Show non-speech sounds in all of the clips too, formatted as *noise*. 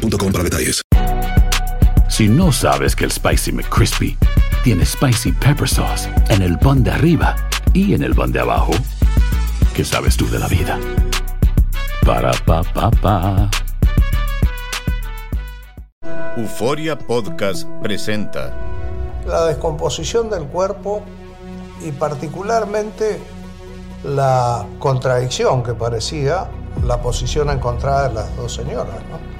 para detalles. Si no sabes que el Spicy McCrispy tiene Spicy Pepper Sauce en el pan de arriba y en el pan de abajo, ¿qué sabes tú de la vida? Para, pa, pa, pa. Euforia Podcast presenta la descomposición del cuerpo y particularmente la contradicción que parecía la posición encontrada de las dos señoras. ¿no?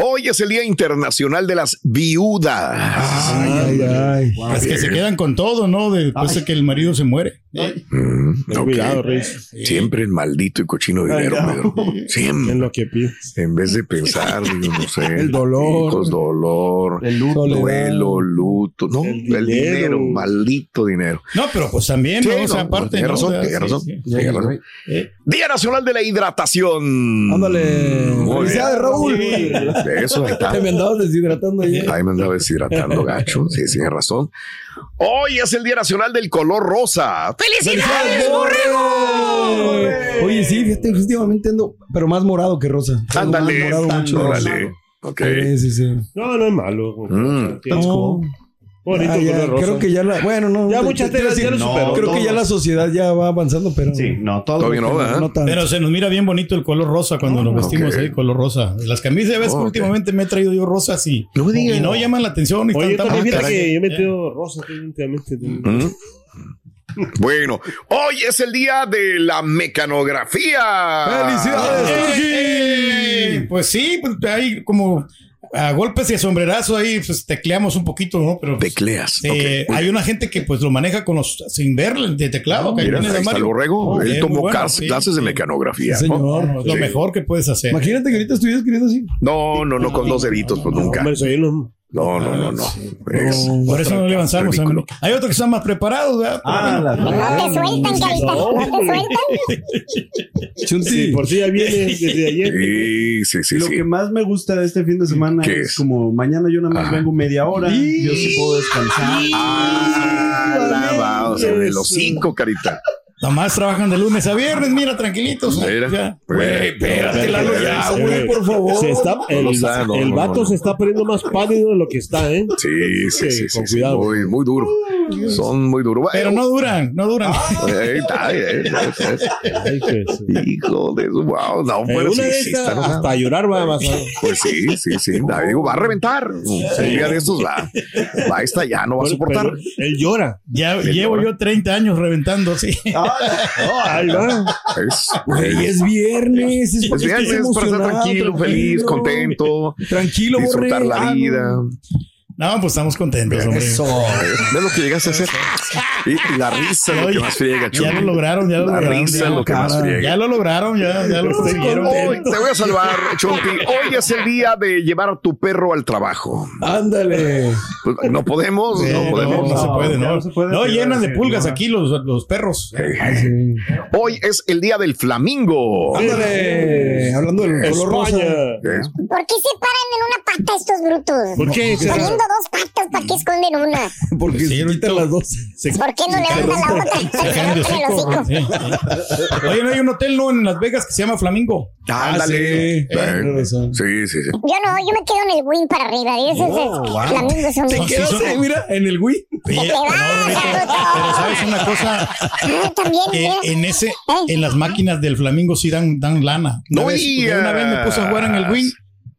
Hoy es el Día Internacional de las Viudas. Ay, ay, ay. Es que se quedan con todo, ¿no? Después de que el marido se muere. Mm, Ten ok. cuidado, Reyes. Siempre el maldito y cochino dinero, Ay, Pedro. Siempre. Es lo que pides. En vez de pensar, digo, no sé. El dolor. hijos, dolor. El luto. Duelo, luto. No, el dinero. dinero. maldito dinero. No, pero pues también, Sí, ¿no? O sea, no, aparte. ¿no? razón, tiene razón, sí. razón. Eh, Día Nacional de la Hidratación. Ándale. Felicidades, Raúl. De eso ahí está. Te *laughs* me andabas deshidratando ayer. Ahí me andaba deshidratando, gacho. Sí, tiene razón. Hoy es el Día Nacional del Color Rosa. ¡Felicidades, borrego! Oye, sí, fíjate, últimamente ando, pero más morado que rosa. Ándale, morado, mucho ándale. Ok. Sí, sí, sí. No, no es malo. Mm. No. Bonito Ah, ya, color rosa. creo que ya la, bueno, no. Ya muchas te- ya lo no, superó. Creo que ya la sociedad ya va avanzando, pero. Sí, no, todo. Todavía no, ¿verdad? tanto. Pero se nos mira bien bonito el color rosa cuando nos vestimos ok. ahí, color rosa. Las camisas, ya ves que Ok. últimamente me he traído yo rosas y No me digas. y no llaman la atención. Y Oye, están tan también fíjate bonitas. que yo he metido rosa aquí últimamente. Mm. Bueno, hoy es el día de la mecanografía. ¡Felicidades, Eh, Pues sí, pues hay como a golpes y a sombrerazos ahí pues tecleamos un poquito, ¿no? Pero pues, Tecleas. eh, hay una gente que pues lo maneja con los sin ver el de teclado. que Mira, ahí está el borrego. Oh, Él bien, tomó bueno, sí, clases de mecanografía. Señor. No, es lo Sí. mejor que puedes hacer. Imagínate que ahorita estuvieras escribiendo así. No, no, no, con dos deditos, pues nunca. Hombre, soy uno. No, no, no, no. Es- Por eso no le avanzamos. ridículo. amigo. Hay otros que están más preparados, ¿verdad? Ah, la- No te sueltan, carita. No te sueltan. *laughs* Chunti. Sí, por si ya viene desde ayer. Sí, sí, sí. Lo sí. que más me gusta de este fin de semana ¿Qué es, es? como mañana yo nada más Ah. vengo media hora, yo sí puedo descansar. Ah, la va, o sea, de los cinco, carita. Nomás trabajan de lunes a viernes, mira, tranquilitos. Mira. Ya. Güey, espérate, Lalo, ya, güey, por favor. Se está, el, no, el vato no, no. se está poniendo más pálido de lo que está, ¿eh? Sí, sí, Sí, sí, sí, con sí, cuidado. Muy, muy duro. Son muy duros. Pero no duran, no duran. Está, pues. Hijo de su wow, no, eh, pero sí, sí, está hasta llorar va a pasar. Pues sí, sí, sí. Digo, va a reventar. Un día de estos va, va a estallar, no va a soportar. pero él llora. Ya llevo yo 30 años reventando, sí. Es, viernes. Es, viernes para estar tranquilo, feliz, contento, Tranquilo, disfrutar la Ah, vida. No. Pues estamos contentos, hombre. ¿Ves lo que llegaste a hacer? Y, la risa es lo que más friega, Ya lo lograron, ya lo La lograron. risa ya, es lo que más friega. Ya lo lograron, ya, ya lo consiguieron. Hoy te voy a salvar, Chompi. Hoy es el día de llevar a tu perro al trabajo. Ándale. Pues, no podemos, Sí, no no, podemos. no se puede, ¿no? no se puede, No, llenan de pulgas aquí los, los perros. Hoy es el día del flamingo. Ándale. Hablando del color rosa. ¿Por qué se paran en una pata estos brutos. ¿Por qué? Poniendo dos patas, ¿para qué esconden una? Porque Sí, se ahorita- quitan las dos. ¿Por qué no le dan a la otra? Se caen de hocico, hocico. sí, sí. Oye, no hay un hotel ¿no? en Las Vegas que se llama Flamingo. Ándale. sí. Tienes razón. Sí, sí, sí. Yo no, yo me quedo en el wing para arriba. Y ese Oh, es wow. flamingos son Te Quedas son- mira, en el te vas, Saruto. pero sabes una cosa, Ah, También, que mira. en ese, ¿Eh? en las máquinas del Flamingo sí dan, dan lana. Una, No una vez me puse a jugar en el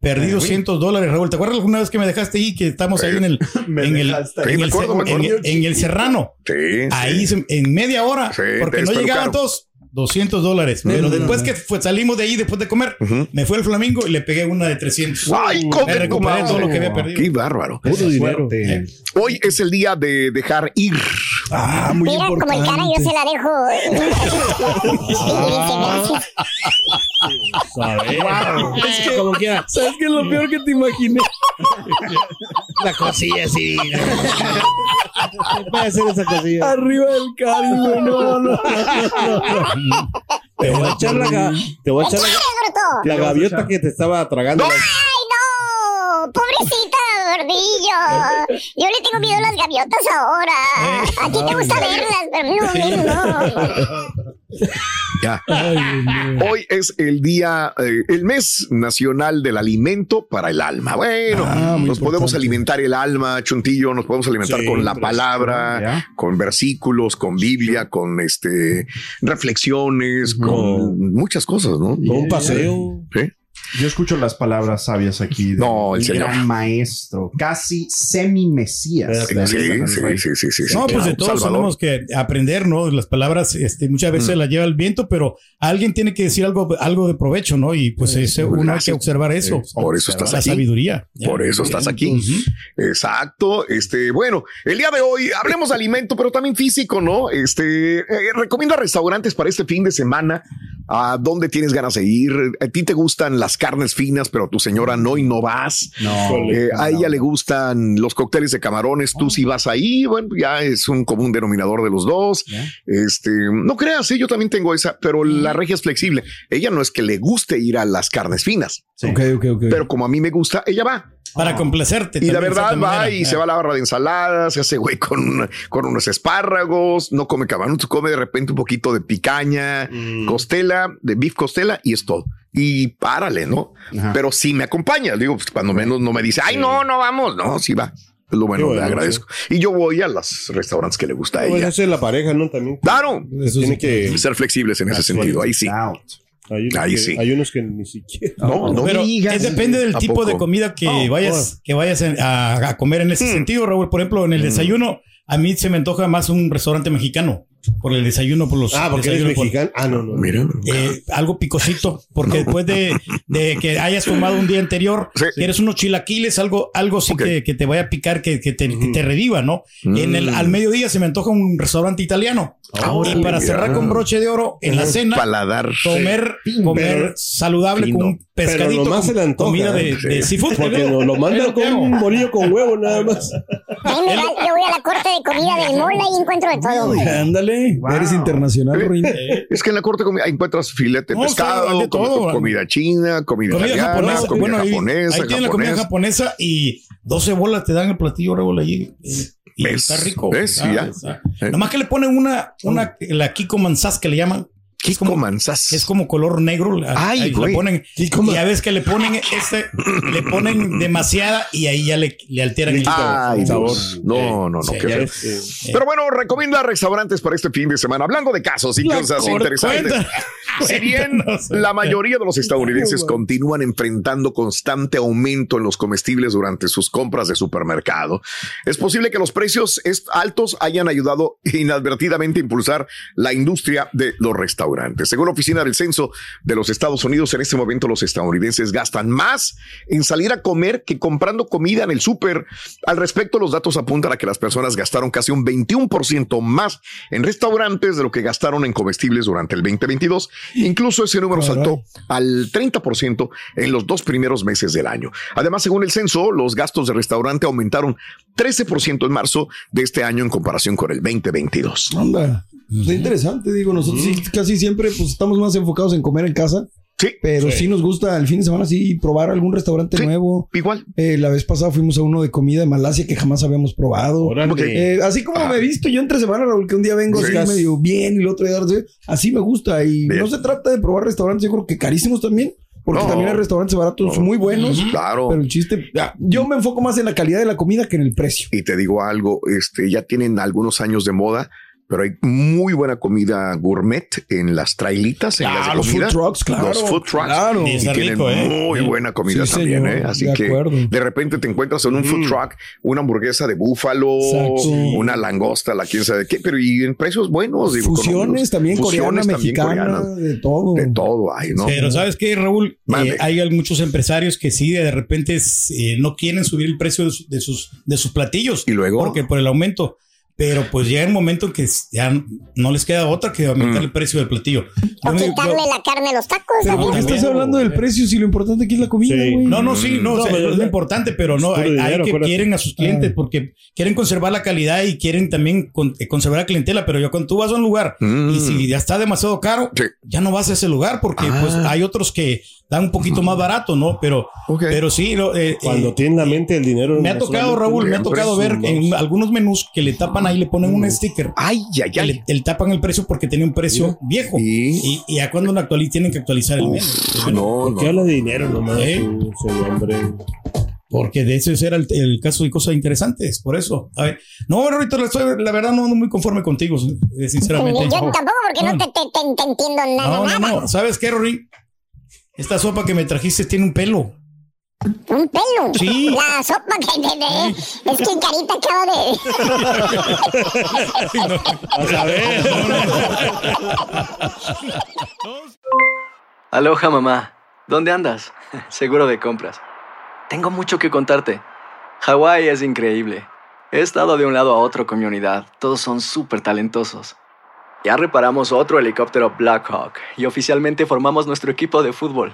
Wing. Perdí 200 dólares, Raúl. ¿Te acuerdas alguna vez que me dejaste ahí? Que estamos ahí en el, *laughs* en el, ahí. en el, acuerdo, me en- acuerdo. en el Serrano. Sí, Ahí sí. en media hora, Sí, porque no llegaban todos. 200 dólares. Pero después que fue- salimos de ahí, después de comer, me fue el flamingo y le pegué una de 300. Ay, me come tu recuperé todo lo que había perdido. Qué bárbaro. Puro dinero. Eh, Hoy es el día de dejar ir. Ah, muy Mira, como el importante. cara, yo se la dejo. *laughs* Ah. ¿Sabes? Es que como quiera. ¿Sabes qué es lo peor que te imaginé? La cosilla así. *laughs* Puede hacer esa cosilla. Arriba del cari, güey. No, no, no. Te voy a echar la, ga- te voy a echar la, gaviota que te estaba tragando. ¡Ay, no! ¡Pobrecita, gordillo! Yo le tengo miedo a las gaviotas ahora. A ti te gusta verlas, pero no, no. *laughs* Ya. Hoy es el día, eh, el mes nacional del alimento para el alma. Bueno, Ah, nos podemos alimentar el alma, Chuntillo, nos podemos alimentar Sí, con la palabra, ¿ya? con versículos, con Biblia, con este reflexiones, con muchas cosas, ¿no? Un paseo. ¿Sí? Yo escucho las palabras sabias aquí. de No, el señor. gran maestro, casi semi-mesías. Sí, sí, sí, sí, sí, sí, No, pues de todos Salvador. tenemos que aprender, ¿no? Las palabras, este, muchas veces las lleva el viento, pero alguien tiene que decir algo, algo de provecho, ¿no? Y pues uno hay que observar eso. Por eso estás la aquí. sabiduría. Por eso estás aquí. Exacto. Este, bueno, el día de hoy hablemos de alimento, pero también físico, ¿no? Este, eh, recomienda restaurantes para este fin de semana. ¿A dónde tienes ganas de ir? A ti te gustan las carnes finas, pero tu señora no y no vas. No, Eh, a no. ella le gustan los cócteles de camarones, tú si vas ahí, bueno, ya es un común denominador de los dos. Este, no creas, ¿eh? yo también tengo esa, pero la regia es flexible. Ella no es que le guste ir a las carnes finas, Ok, ok, ok. pero como a mí me gusta, ella va. Para complacerte. Y la verdad va manera. y se va a la barra de ensalada, se hace güey con, una- con unos espárragos, no come camarón, come de repente un poquito de picaña, Mm. costela, de beef costela y es todo. Y párale, ¿no? Ajá. Pero si me acompaña, digo, pues, cuando menos no me dice, ay, no, no vamos, no, sí va. Es lo bueno, bueno, le agradezco. Y yo voy a los restaurantes que le gusta a ella. eso es la pareja, ¿no? También. Claro, Eso Tiene sí. que. ser flexibles en ese sentido, ahí sí. Out. Hay unos, Ahí que, sí. hay unos que ni siquiera. No, no Pero digas. es depende del ¿A tipo de comida que Oh, vayas, que vayas a, a comer en ese Mm. sentido, Raúl. Por ejemplo, en el desayuno, a mí se me antoja más un restaurante mexicano. Por el desayuno, por los Ah, porque eres por- mexicano. Ah, no, no. Mira. eh, algo picosito, porque después de, de que hayas tomado un día anterior, Sí. quieres unos chilaquiles, algo, algo sí que, que te vaya a picar, que, que te, que te reviva, ¿no? En el, Mm. al mediodía se me antoja un restaurante italiano. Ah, y para mira. cerrar con broche de oro, en la cena, Paladar. comer, comer Pero- saludable con un pescadito, nomás con se le antoja, comida de, seafood. Porque lo mandan con un bolillo con huevo nada más. Ahí me da- yo voy a la corte de comida del mola y encuentro de todo. Ándale. Wow. Eres internacional, Ruin. *laughs* Es que en la corte comi- encuentras filete de No, pescado, está de todo. comida china, comida, Comida italiana, japonesa, comida bueno, ahí, japonesa, ahí tienen la comida japonesa. y 12 bolas te dan el platillo Raúl allí. eh, Y ¿Ves? está rico. ¿Ves? Ah, Ya. está. Eh. Nomás que le ponen una, una, la Kiko Manzás que le llaman. Que es como- Manzas. que es como color negro. Ay, ahí güey. ponen, ya ves que le ponen este, le ponen demasiada y ahí ya le, le alteran el Ay, sabor. Dios. No, no, no, Sí, qué Ya feo. es, eh, Pero bueno, recomienda restaurantes para este fin de semana. Hablando de casos y cosas interesantes. cuenta- *laughs* Si bien la mayoría de los estadounidenses continúan enfrentando constante aumento en los comestibles durante sus compras de supermercado, es posible que los precios altos hayan ayudado inadvertidamente a impulsar la industria de los restaurantes. Según la Oficina del Censo de los Estados Unidos, en este momento los estadounidenses gastan más en salir a comer que comprando comida en el súper. Al respecto, los datos apuntan a que las personas gastaron casi un 21% más en restaurantes de lo que gastaron en comestibles durante el 2022. Incluso ese número saltó al 30% en los dos primeros meses del año. Además, según el censo, los gastos de restaurante aumentaron 13% en marzo de este año en comparación con el 2022. Anda. Está interesante, digo, nosotros sí, casi siempre pues estamos más enfocados en comer en casa. Sí. Pero sí. nos gusta el fin de semana sí probar algún restaurante nuevo. Igual. Eh, la vez pasada fuimos a uno de comida de Malasia que jamás habíamos probado. Eh, así como me he visto yo entre semana, Raúl, que un día vengo Sí. así medio bien y el otro día así me gusta. Y Bien. no se trata de probar restaurantes, yo creo que carísimos también. Porque No. también hay restaurantes baratos muy buenos. Claro. Pero el chiste, ah, yo me enfoco más en la calidad de la comida que en el precio. Y te digo algo, este, ya tienen algunos años de moda, pero hay muy buena comida gourmet en las trailitas, en Ah, las de los comida. food trucks, claro, Los food trucks. claro. Y tienen rico, ¿eh? muy buena comida Sí, también, señor, ¿eh? Así de que acuerdo. de repente te encuentras en un food truck una hamburguesa de búfalo, Exacto. una langosta, la quién sabe qué, pero y en precios buenos. digo, Fusiones también, Fusiones coreana, también mexicana, de todo. De todo hay, ¿no? Pero ¿sabes qué, Raúl? Eh, hay muchos empresarios que sí, de repente eh, no quieren subir el precio de sus, de sus platillos. Y luego. Porque por el aumento. Pero pues llega un momento en que ya no les queda otra que aumentar Mm. el precio del platillo. O me- quitarle yo- la carne a los tacos. Pero ¿no? ¿por qué estás hablando del precio si lo importante aquí es la comida, Sí. güey? No, no, sí, no, No, o sea, pero- es lo importante, pero no, hay, hay dinero, que acuérdate. quieren a sus clientes Ah. porque quieren conservar la calidad y quieren también con- eh, conservar la clientela, pero yo cuando tú vas a un lugar Mm. y si ya está demasiado caro, Sí. ya no vas a ese lugar porque Ah. pues hay otros que dan un poquito más barato, ¿no? Pero, Ok. pero sí, lo, eh, Cuando eh, tienen la mente el dinero. me ha tocado, Raúl, me ha tocado ver en algunos menús que le tapan ahí, le ponen un sticker. Ay, ay, ay. Le, le tapan el precio porque tenía un precio viejo. Y- Y, y ya cuando lo actualizan tienen que actualizar el menú. No, ¿Por no. qué habla de dinero nomás? ¿Eh? hombre? Porque de ese era el, el caso de cosas interesantes, por eso. A ver, no, ahorita la, verdad no ando muy conforme contigo, eh, sinceramente. Yo tampoco, porque no te, te- te- te entiendo nada. No, no, nada. no. ¿Sabes qué, Rory? Esta sopa que me trajiste tiene un pelo. Un pelo. Sí. La sopa que te de, Es que Carita acaba de. A saber. Aloha mamá, ¿dónde andas? *laughs* Seguro de compras. Tengo mucho que contarte. Hawái es increíble. He estado de un lado a otro con mi unidad. Todos son súper talentosos. Ya reparamos otro helicóptero Blackhawk y oficialmente formamos nuestro equipo de fútbol.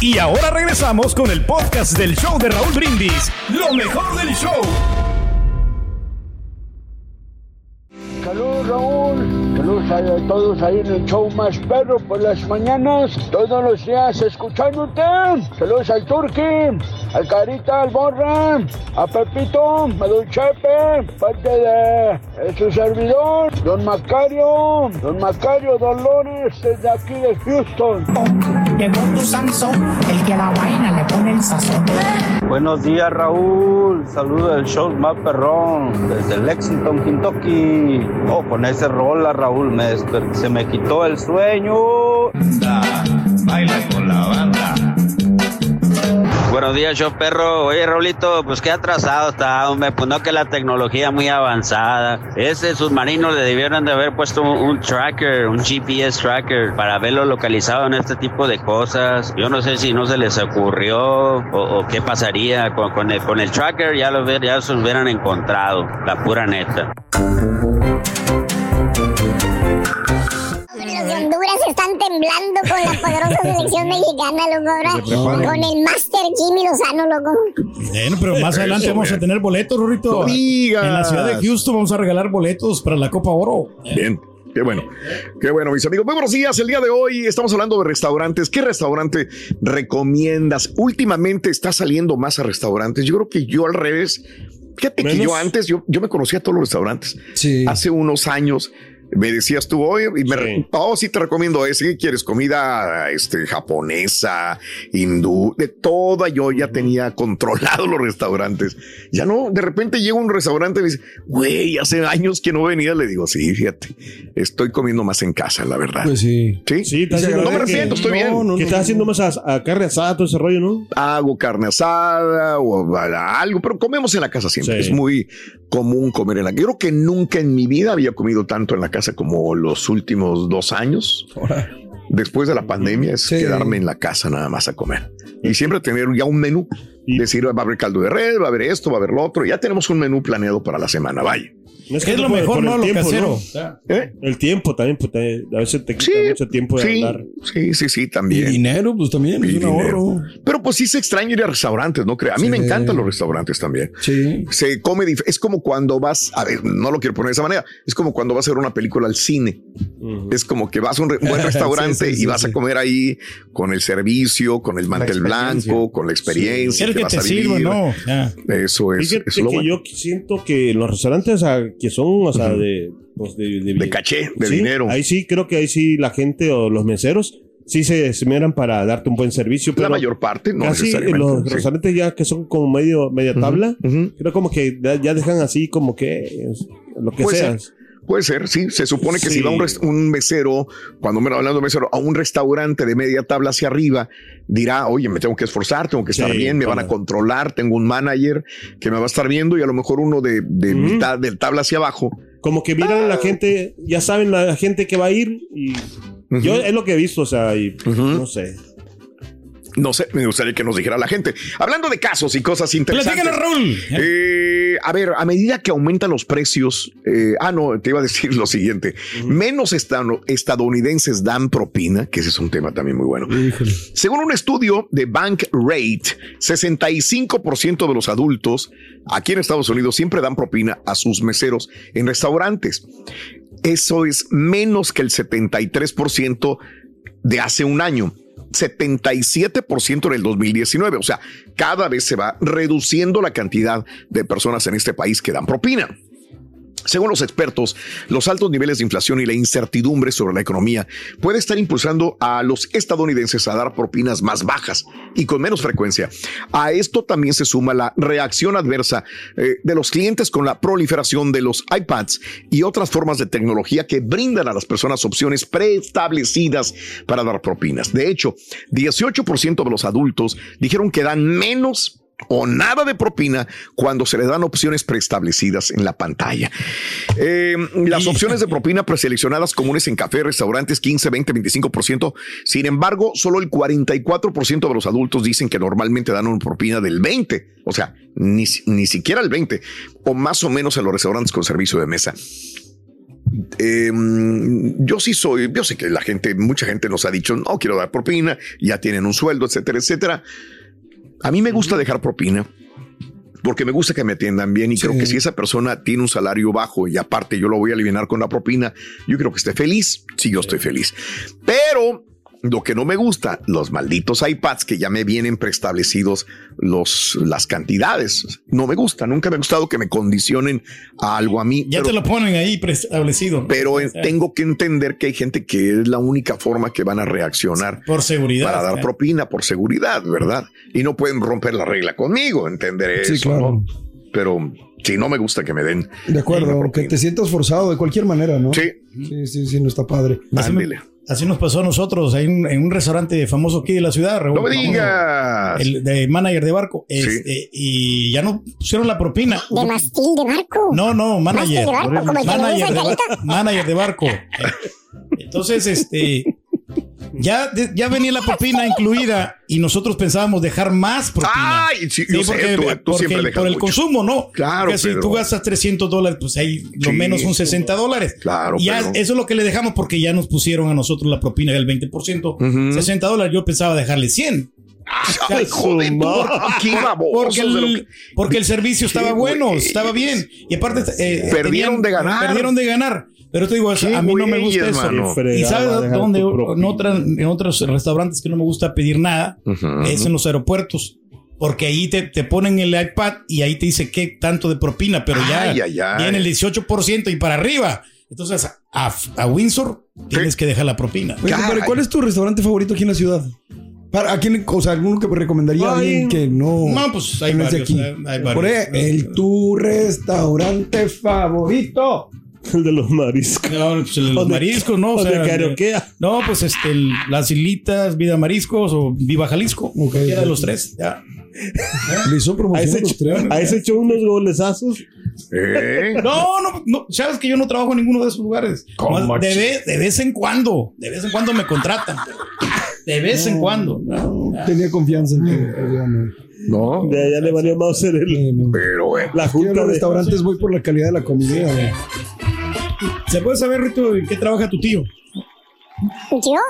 Y ahora regresamos con el podcast del show de Raúl Brindis. Lo mejor del show. Saludos Raúl, saludos a todos ahí en el show más perro por las mañanas, todos los días escuchándote. Saludos al Turqui, al Carita, al Borra, a Pepito, a Don Chepe, parte de, de su servidor, Don Macario, Don Macario Dolores desde aquí de Houston. Llegó tu Sansón, el que a la vaina le pone el sazón. Buenos días Raúl, saludo del show más perrón desde Lexington, Kentucky. Oh, con ese rola Raúl, me se me quitó el sueño. Baila con la. Buenos días, show perro. Oye, Raulito, pues qué atrasado está, hombre. Pues no que la tecnología muy avanzada. Ese submarino le debieron de haber puesto un, tracker, un GPS tracker, para verlo localizado en este tipo de cosas. Yo no sé si no se les ocurrió o, qué pasaría con, el, tracker. Ya lo ya se hubieran encontrado, la pura neta. De Honduras están temblando con la poderosa *laughs* selección mexicana, loco. Ahora con el Master Jimmy Lozano, loco. Bueno, pero más adelante Eso, vamos a tener boletos, Rorrito. Digas. En la ciudad de Houston vamos a regalar boletos para la Copa Oro. Bien. Qué bueno, qué bueno, mis amigos. Muy buenos días. El día de hoy estamos hablando de restaurantes. ¿Qué restaurante recomiendas? Últimamente está saliendo más a restaurantes. Yo creo que yo al revés. Fíjate que yo antes, yo, yo me conocía a todos los restaurantes. Hace unos años me decías tú, oye, y me, oh, sí te recomiendo ese. ¿Qué quieres? Comida este, japonesa, hindú, de toda. Yo ya tenía controlado los restaurantes. Ya no, de repente llega un restaurante y me dice, güey, hace años que no venía. Le digo, sí, fíjate, estoy comiendo más en casa, la verdad. Pues sí. Sí, no me que- arrepiento, estoy bien. que estás haciendo más a, a carne asada, todo ese rollo, ¿no? Hago carne asada o a- algo, pero comemos en la casa siempre. Sí. Es muy común comer en la casa. Yo creo que nunca en mi vida había comido tanto en la casa como los últimos dos años. después de la pandemia es quedarme en la casa nada más a comer. Y siempre tener ya un menú. Decir, va a haber caldo de red, va a haber esto, va a haber lo otro. Ya tenemos un menú planeado para la semana. Vaya. Es, Es lo mejor, ¿no? Lo casero. El tiempo también, pues, te- a veces te quita mucho tiempo de Sí, andar. sí, sí, sí, también. Y dinero, pues también, es Y un ahorro. dinero. Pero pues sí se extraña ir a restaurantes, ¿no creo? A mí me encantan los restaurantes también. Sí. Se come, es como cuando vas, a ver, no lo quiero poner de esa manera, es como cuando vas a ver una película al cine. Es como que vas a un re- *laughs* buen restaurante sí, sí, y vas a comer ahí con el servicio, con el mantel blanco, con la experiencia. El que vas te a sirva. ¿no? Ya. Eso es, Fíjate eso es lo que bueno. yo siento que los restaurantes o sea, que son, o sea, de, pues, de, De caché, de Sí, dinero. Ahí sí, creo que ahí sí la gente o los meseros sí se esmeran para darte un buen servicio. La Pero mayor parte, no casi necesariamente. los sí. restaurantes ya que son como medio media tabla, creo como que ya dejan así como que lo que Puede sea. Puede ser, sí. Se supone que Sí. si va un, un mesero, cuando me hablando de mesero, a un restaurante de media tabla hacia arriba, dirá, oye, me tengo que esforzar, tengo que estar Sí, bien, me van a controlar, tengo un manager que me va a estar viendo y a lo mejor uno de, de mitad del tabla hacia abajo. Como que miran a la gente, ya saben la gente que va a ir y yo es lo que he visto, o sea, y no sé. No sé, me gustaría que nos dijera la gente. Hablando de casos y cosas interesantes. Raúl. Eh, a ver, a medida que aumentan los precios, eh, ah, no, te iba a decir lo siguiente: menos estadounidenses dan propina, que ese es un tema también muy bueno. Según un estudio de Bank Rate, 65% de los adultos aquí en Estados Unidos siempre dan propina a sus meseros en restaurantes. Eso es menos que el 73% de hace un año. 77% en el 2019. O sea, cada vez se va reduciendo la cantidad de personas en este país que dan propina. Según los expertos, los altos niveles de inflación y la incertidumbre sobre la economía puede estar impulsando a los estadounidenses a dar propinas más bajas y con menos frecuencia. A esto también se suma la reacción adversa eh, de los clientes con la proliferación de los iPads y otras formas de tecnología que brindan a las personas opciones preestablecidas para dar propinas. De hecho, 18% de los adultos dijeron que dan menos o nada de propina cuando se le dan opciones preestablecidas en la pantalla. Eh, las opciones de propina preseleccionadas comunes en café, restaurantes, 15, 20, 25%. Sin embargo, solo el 44% de los adultos dicen que normalmente dan una propina del 20, o sea, ni, ni siquiera el 20, o más o menos en los restaurantes con servicio de mesa. Eh, yo sí soy, yo sé que la gente, mucha gente nos ha dicho, no quiero dar propina, ya tienen un sueldo, etcétera, etcétera. A mí me gusta dejar propina porque me gusta que me atiendan bien y creo que si esa persona tiene un salario bajo y aparte yo lo voy a aliviar con la propina, yo creo que esté feliz. Sí, yo estoy feliz. Pero lo que no me gusta, los malditos iPads que ya me vienen preestablecidos los, las cantidades. No me gusta, nunca me ha gustado que me condicionen a algo a mí. Ya te lo ponen ahí preestablecido. Pero eh, tengo que entender que hay gente que es la única forma que van a reaccionar Por seguridad. para dar ¿eh? propina por seguridad, ¿verdad? Y no pueden romper la regla conmigo, entender Sí, eso, claro. ¿no? Pero sí, no me gusta que me den. De acuerdo, que te sientas forzado de cualquier manera, ¿no? Sí. Sí, sí, sí, no está padre. Así, me- así nos pasó a nosotros en, en un restaurante famoso aquí de la ciudad. Raúl. ¡No me Famoso, digas! El de manager de barco. Este, y ya no pusieron la propina. De mastil de barco. No, no, manager. De barco, como el manager, de, manager de barco. Entonces, este. Ya, ya venía la propina incluida y nosotros pensábamos dejar más propina. Ay, sí, yo sé, tú- tú porque siempre por el mucho. consumo, ¿no? Claro, Porque si pero- tú gastas 300 dólares, pues ahí lo Sí. menos son 60 dólares. Claro, Y ya pero- eso es lo que le dejamos porque ya nos pusieron a nosotros la propina del 20%. 60 dólares, yo pensaba dejarle 100. Ay, joder, qué *laughs* Porque el, que- porque el servicio estaba bueno, estaba bien. Y aparte, eh, Perdieron de ganar. Perdieron de ganar. Pero te digo, Qué a mí no me gusta eso. Y sabes dónde, en, otra- en otros restaurantes que no me gusta pedir nada, Ujú. es en los aeropuertos. Porque ahí te, te ponen el iPad y ahí te dice qué tanto de propina, pero ya Ay, ay, ay. viene el 18% y para arriba. Entonces, a, a Windsor tienes que dejar la propina. Oye, compadre, ¿cuál es tu restaurante favorito aquí en la ciudad? Para, ¿a quién, o sea, alguno que me recomendaría a alguien que no. no, pues, hay varios, aquí? hay- hay Por varios. ahí, el tu restaurante favorito. *laughs* El de los mariscos. No, pues el de los mariscos, ¿no? O donde sea, karaokea. no, pues este, el- las hilitas, Vida Mariscos o Viva Jalisco. Cualquiera de los tres, ya. Le hizo A promoción ese, a los tres. a ese echó unos golesazos. ¿Eh? No, no, no, sabes que yo no trabajo en ninguno de esos lugares. ¿Cómo, Nomás de, vez, de vez en cuando, de vez en cuando me contratan. De vez en cuando. Tenía confianza en ti. No. Ya, ya le valió más ser el, Pero bueno. la junta los de restaurantes voy por la calidad de la comida. ¿Se puede saber, Rito, en qué trabaja tu tío? ¿Yo?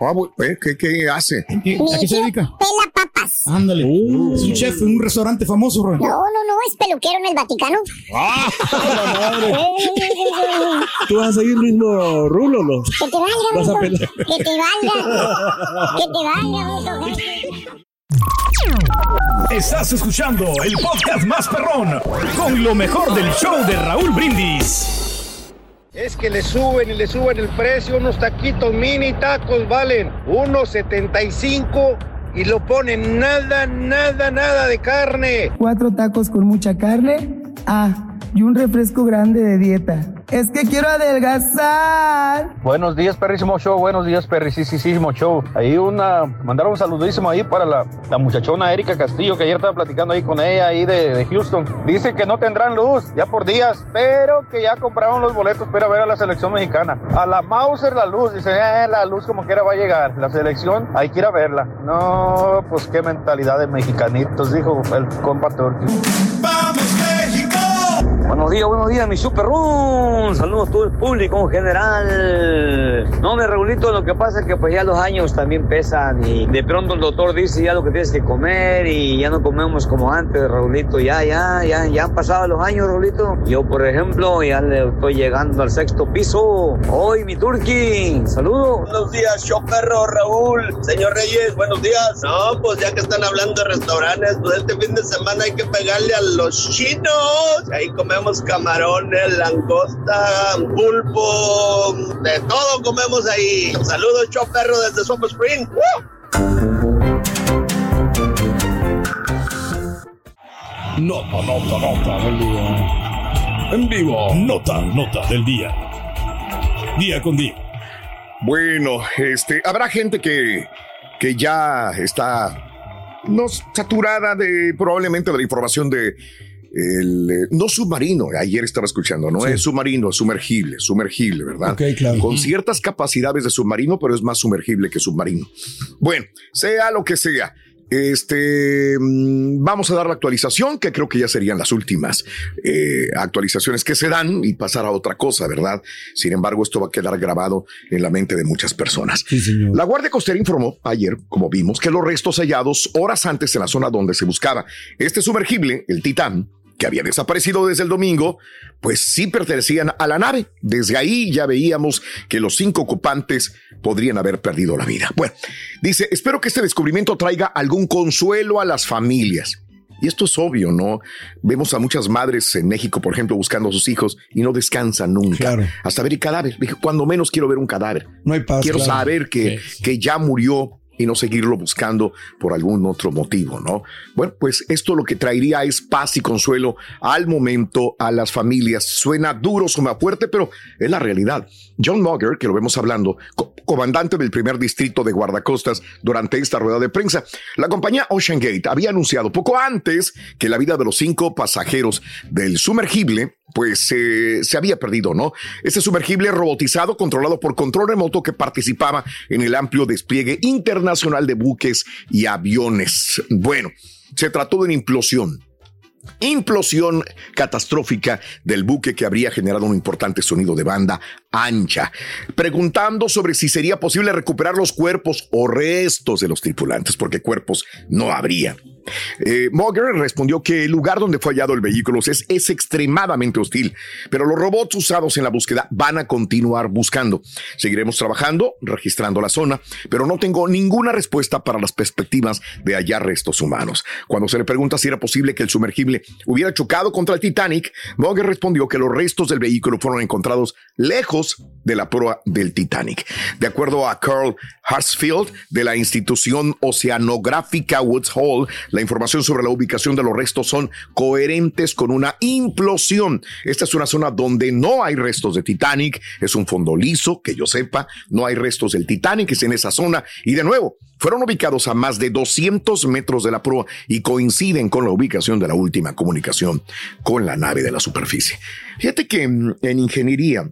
Ah, bu- eh, ¿qué, qué hace? ¿Qué- ¿A qué se dedica? Pela papas. Ándale. es un chef en un restaurante famoso, Ron. No, no, no, es peluquero en el Vaticano. ¡Ah! la madre! *laughs* *laughs* ¿Tú vas a seguir el mismo rulo no? Que te valga, Vas a. Que te valga. Que te valga. Estás escuchando el podcast más perrón con lo mejor del show de Raúl Brindis. Es que le suben y le suben el precio, unos taquitos mini tacos valen 1.75 y lo ponen nada, nada, nada de carne. Cuatro tacos con mucha carne. Ah, y un refresco grande de dieta. Es que quiero adelgazar. Buenos días, perrísimo show. Buenos días, perrísimo show. Ahí una, mandaron un saludísimo ahí para la, la muchachona Erika Castillo, que ayer estaba platicando ahí con ella, ahí de, de Houston. Dice que no tendrán luz ya por días, pero que ya compraron los boletos para ver a la selección mexicana. A la Mauser la luz, dice, eh, la luz como quiera va a llegar. La selección, hay que ir a verla. No, pues qué mentalidad de mexicanitos, dijo el compa. Buenos días, buenos días, mi super run. Saludos a todo el público en general. No, me Raulito, lo que pasa es que pues ya los años también pesan y de pronto el doctor dice ya lo que tienes que comer y ya no comemos como antes, Raulito. Ya, ya, ya, ya han pasado los años, Raulito. Yo, por ejemplo, ya le estoy llegando al sexto piso. Hoy, mi turqui. Saludos. Buenos días, show perro Raúl. Señor Reyes, buenos días. No, pues ya que están hablando de restaurantes, pues este fin de semana hay que pegarle a los chinos. Ahí comemos camarones, langosta, pulpo, de todo comemos ahí. Saludos, perro desde Swamp Spring. ¡Woo! Nota, nota, nota del día. En vivo, nota, nota del día. Día con día. Bueno, este, habrá gente que, que ya está no saturada de probablemente de la información de el eh, no submarino. Ayer estaba escuchando, no es submarino, es sumergible, sumergible, ¿verdad? Ok, claro. Con ciertas capacidades de submarino, pero es más sumergible que submarino. Bueno, sea lo que sea. Este, mm, vamos a dar la actualización, que creo que ya serían las últimas eh, actualizaciones que se dan y pasar a otra cosa, ¿verdad? Sin embargo, esto va a quedar grabado en la mente de muchas personas. La Guardia Costera informó ayer, como vimos, que los restos hallados horas antes en la zona donde se buscaba este sumergible, el Titán, que había desaparecido desde el domingo, pues sí pertenecían a la nave. Desde ahí ya veíamos que los cinco ocupantes podrían haber perdido la vida. Bueno, dice, espero que este descubrimiento traiga algún consuelo a las familias. Y esto es obvio, ¿no? Vemos a muchas madres en México, por ejemplo, buscando a sus hijos y no descansan nunca. Hasta ver el cadáver. Dije, cuando menos quiero ver un cadáver. No hay paz. Quiero claro. saber que, que ya murió y no seguirlo buscando por algún otro motivo, ¿no? Bueno, pues esto lo que traería es paz y consuelo al momento a las familias. Suena duro, suena fuerte, pero es la realidad. John Mugger, que lo vemos hablando, co- comandante del primer distrito de guardacostas durante esta rueda de prensa, la compañía Ocean Gate había anunciado poco antes que la vida de los cinco pasajeros del sumergible pues eh, se había perdido, ¿no? Este sumergible robotizado, controlado por control remoto que participaba en el amplio despliegue internacional de buques y aviones. Bueno, se trató de una implosión. Implosión catastrófica del buque que habría generado un importante sonido de banda ancha, preguntando sobre si sería posible recuperar los cuerpos o restos de los tripulantes, porque cuerpos no habría. Eh, respondió que el lugar donde fue hallado el vehículo es, es extremadamente hostil, pero los robots usados en la búsqueda van a continuar buscando. Seguiremos trabajando, registrando la zona, pero no tengo ninguna respuesta para las perspectivas de hallar restos humanos. Cuando se le pregunta si era posible que el sumergible hubiera chocado contra el Titanic, Mugger respondió que los restos del vehículo fueron encontrados lejos de la proa del Titanic. De acuerdo a Carl Hartsfield de la institución oceanográfica Woods Hole, la información sobre la ubicación de los restos son coherentes con una implosión. Esta es una zona donde no hay restos de Titanic, es un fondo liso, que yo sepa, no hay restos del Titanic, es en esa zona y de nuevo, fueron ubicados a más de 200 metros de la proa y coinciden con la ubicación de la última comunicación con la nave de la superficie. Fíjate que mm, en ingeniería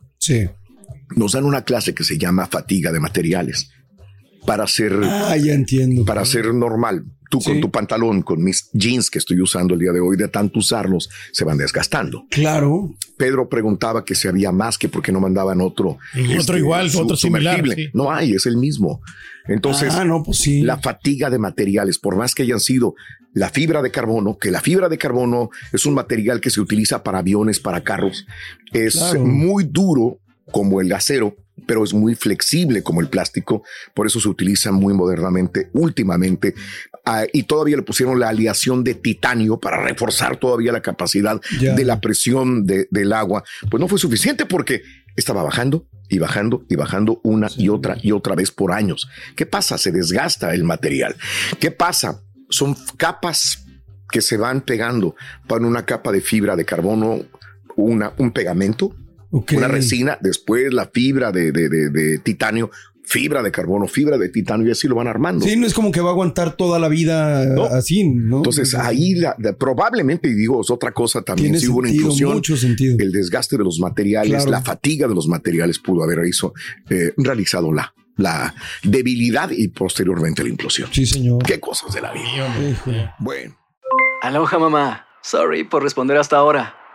nos dan una clase que se llama fatiga de materiales para ser Ah, ya entiendo. para ser normal. Tú con tu pantalón, con mis jeans que estoy usando el día de hoy, de tanto usarlos, se van desgastando. Claro. Pedro preguntaba que si había más, que por qué no mandaban otro. este, Otro igual, su- otro similar, sí. No hay, es el mismo. Entonces, Ah, no, pues sí. la fatiga de materiales, por más que hayan sido la fibra de carbono, que la fibra de carbono es un material que se utiliza para aviones, para carros, es Claro. muy duro como el acero, pero es muy flexible como el plástico, por eso se utiliza muy modernamente últimamente, ah, y todavía le pusieron la aleación de titanio para reforzar todavía la capacidad de la presión de- del agua, pues no fue suficiente porque estaba bajando y bajando y bajando una y otra y otra vez por años. ¿Qué pasa? Se desgasta el material. ¿Qué pasa? Son capas que se van pegando para una capa de fibra de carbono, una, un pegamento, una resina, después la fibra de, de- de- de titanio, fibra de carbono, fibra de titanio y así lo van armando. Sí, no es como que va a aguantar toda la vida así, ¿no? Entonces ahí la- la- probablemente, y digo, es otra cosa también, Tiene si hubo una inclusión, mucho sentido. el desgaste de los materiales, Claro. la fatiga de los materiales pudo haber hizo, eh, realizado la, la debilidad y posteriormente la implosión. Sí, señor. Qué cosas de la vida. Bueno. Aloha mamá. Sorry por responder hasta ahora.